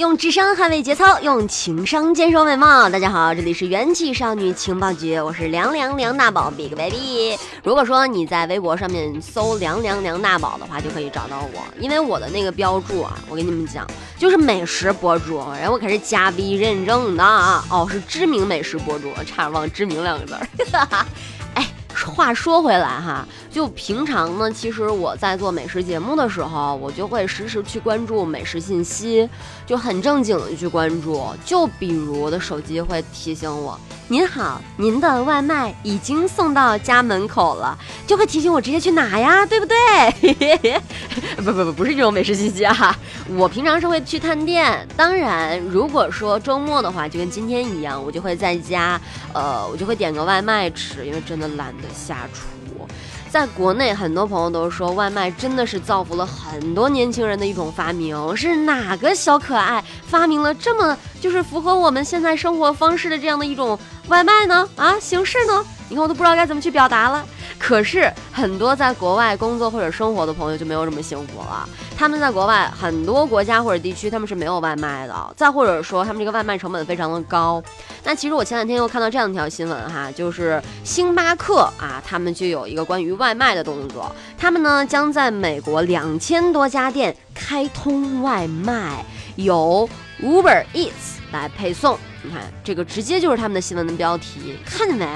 用智商捍卫节操，用情商坚守美貌。大家好，这里是元气少女情报局，我是凉凉梁大宝 Big Baby。如果说你在微博上面搜凉凉梁大宝的话，就可以找到我，因为我的那个标注啊，我跟你们讲，就是美食博主，然后我可是加 V 认证的啊，哦，是知名美食博主，差点忘知名两个字儿。话说回来哈。就平常呢，其实我在做美食节目的时候，我就会实时去关注美食信息，就很正经的去关注。就比如我的手机会提醒我。您好，您的外卖已经送到家门口了，就会提醒我直接去拿呀，对不对？不不不，不是这种美食信息啊。我平常是会去探店，当然，如果说周末的话，就跟今天一样，我就会在家，呃，我就会点个外卖吃，因为真的懒得下厨。在国内，很多朋友都说外卖真的是造福了很多年轻人的一种发明。是哪个小可爱发明了这么就是符合我们现在生活方式的这样的一种外卖呢？啊，形式呢？你看我都不知道该怎么去表达了。可是很多在国外工作或者生活的朋友就没有这么幸福了。他们在国外很多国家或者地区，他们是没有外卖的。再或者说，他们这个外卖成本非常的高。那其实我前两天又看到这样一条新闻哈，就是星巴克啊，他们就有一个关于外卖的动作。他们呢将在美国两千多家店开通外卖，由 Uber Eats 来配送。你看，这个直接就是他们的新闻的标题，看见没？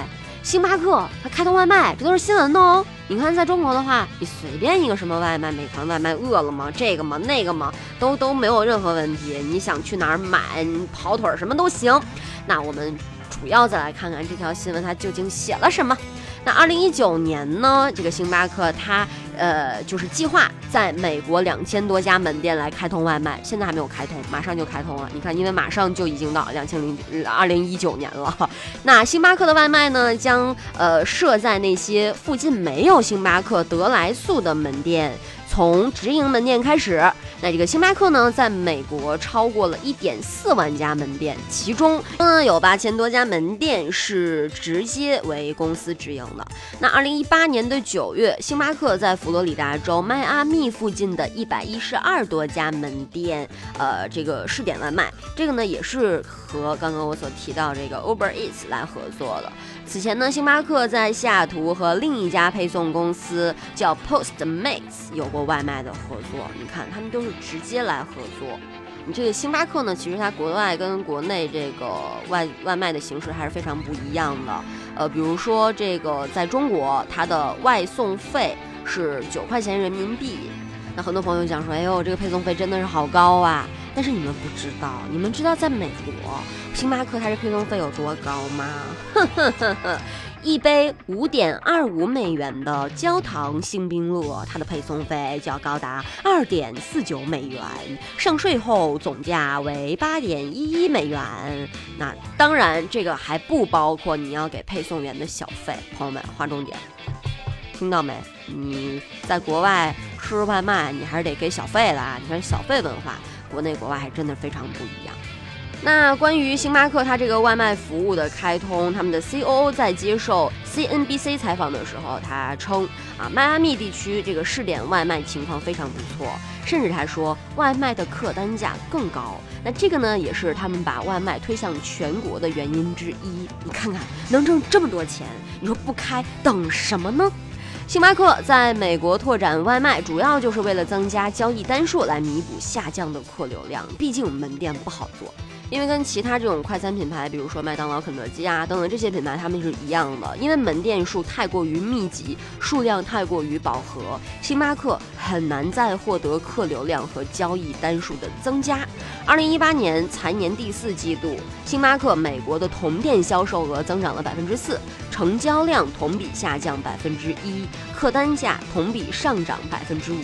星巴克它开通外卖，这都是新闻的哦。你看，在中国的话，你随便一个什么外卖，美团外卖、饿了么这个嘛那个嘛，都都没有任何问题。你想去哪儿买，跑腿什么都行。那我们主要再来看看这条新闻，它究竟写了什么。那二零一九年呢，这个星巴克它呃就是计划在美国两千多家门店来开通外卖，现在还没有开通，马上就开通了。你看，因为马上就已经到两千零二零一九年了。那星巴克的外卖呢，将呃设在那些附近没有星巴克德来速的门店。从直营门店开始，那这个星巴克呢，在美国超过了一点四万家门店，其中呢有八千多家门店是直接为公司直营的。那二零一八年的九月，星巴克在佛罗里达州迈阿密附近的一百一十二多家门店，呃，这个试点外卖，这个呢也是和刚刚我所提到这个 Uber Eats 来合作的。此前呢，星巴克在西雅图和另一家配送公司叫 Postmates 有过外卖的合作。你看，他们都是直接来合作。你这个星巴克呢，其实它国外跟国内这个外外卖的形式还是非常不一样的。呃，比如说这个在中国，它的外送费是九块钱人民币。那很多朋友讲说，哎呦，这个配送费真的是好高啊！但是你们不知道，你们知道在美国，星巴克它的配送费有多高吗？一杯五点二五美元的焦糖星冰乐，它的配送费就要高达二点四九美元，上税后总价为八点一一美元。那当然，这个还不包括你要给配送员的小费。朋友们，划重点，听到没？你在国外吃外卖，你还是得给小费的啊！你看小费文化，国内国外还真的非常不一样。那关于星巴克它这个外卖服务的开通，他们的 COO 在接受 CNBC 采访的时候，他称啊，迈阿密地区这个试点外卖情况非常不错，甚至他说外卖的客单价更高。那这个呢，也是他们把外卖推向全国的原因之一。你看看能挣这么多钱，你说不开等什么呢？星巴克在美国拓展外卖，主要就是为了增加交易单数，来弥补下降的客流量。毕竟门店不好做。因为跟其他这种快餐品牌，比如说麦当劳、肯德基啊等等这些品牌，他们是一样的。因为门店数太过于密集，数量太过于饱和，星巴克很难再获得客流量和交易单数的增加。二零一八年财年第四季度，星巴克美国的同店销售额增长了百分之四，成交量同比下降百分之一，客单价同比上涨百分之五。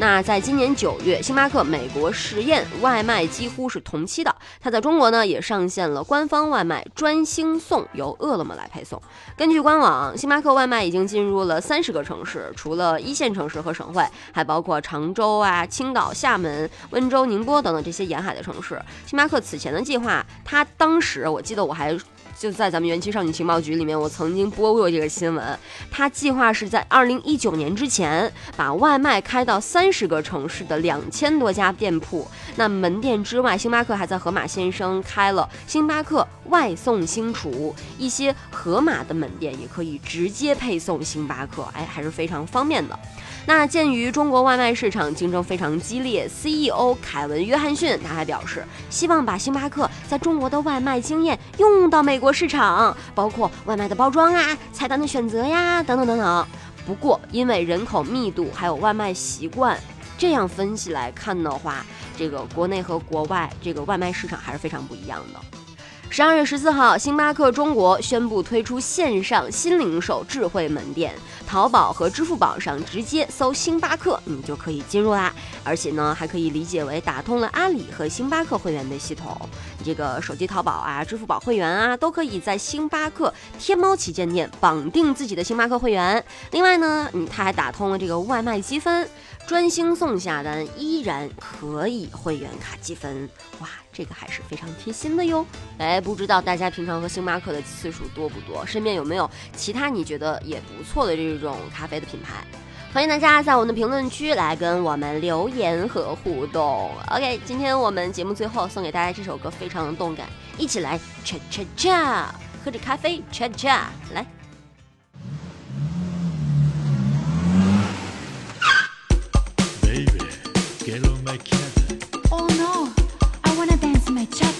那在今年九月，星巴克美国实验外卖几乎是同期的，它在中国呢也上线了官方外卖专星送，由饿了么来配送。根据官网，星巴克外卖已经进入了三十个城市，除了一线城市和省会，还包括常州啊、青岛、厦门、温州、宁波等等这些沿海的城市。星巴克此前的计划，它当时我记得我还。就在咱们元气少女情报局里面，我曾经播过这个新闻。他计划是在二零一九年之前把外卖开到三十个城市的两千多家店铺。那门店之外，星巴克还在盒马鲜生开了星巴克外送星厨，一些盒马的门店也可以直接配送星巴克，哎，还是非常方便的。那鉴于中国外卖市场竞争非常激烈，CEO 凯文·约翰逊他还表示，希望把星巴克在中国的外卖经验用到美国市场，包括外卖的包装啊、菜单的选择呀，等等等等。不过，因为人口密度还有外卖习惯，这样分析来看的话，这个国内和国外这个外卖市场还是非常不一样的。十二月十四号，星巴克中国宣布推出线上新零售智慧门店，淘宝和支付宝上直接搜星巴克，你就可以进入啦。而且呢，还可以理解为打通了阿里和星巴克会员的系统。这个手机淘宝啊、支付宝会员啊，都可以在星巴克天猫旗舰店绑定自己的星巴克会员。另外呢，嗯，它还打通了这个外卖积分。专星送下单依然可以会员卡积分，哇，这个还是非常贴心的哟。哎，不知道大家平常喝星巴克的次数多不多？身边有没有其他你觉得也不错的这种咖啡的品牌？欢迎大家在我们的评论区来跟我们留言和互动。OK，今天我们节目最后送给大家这首歌，非常的动感，一起来 cha cha cha，喝着咖啡 cha cha，来。No, I wanna dance my cha.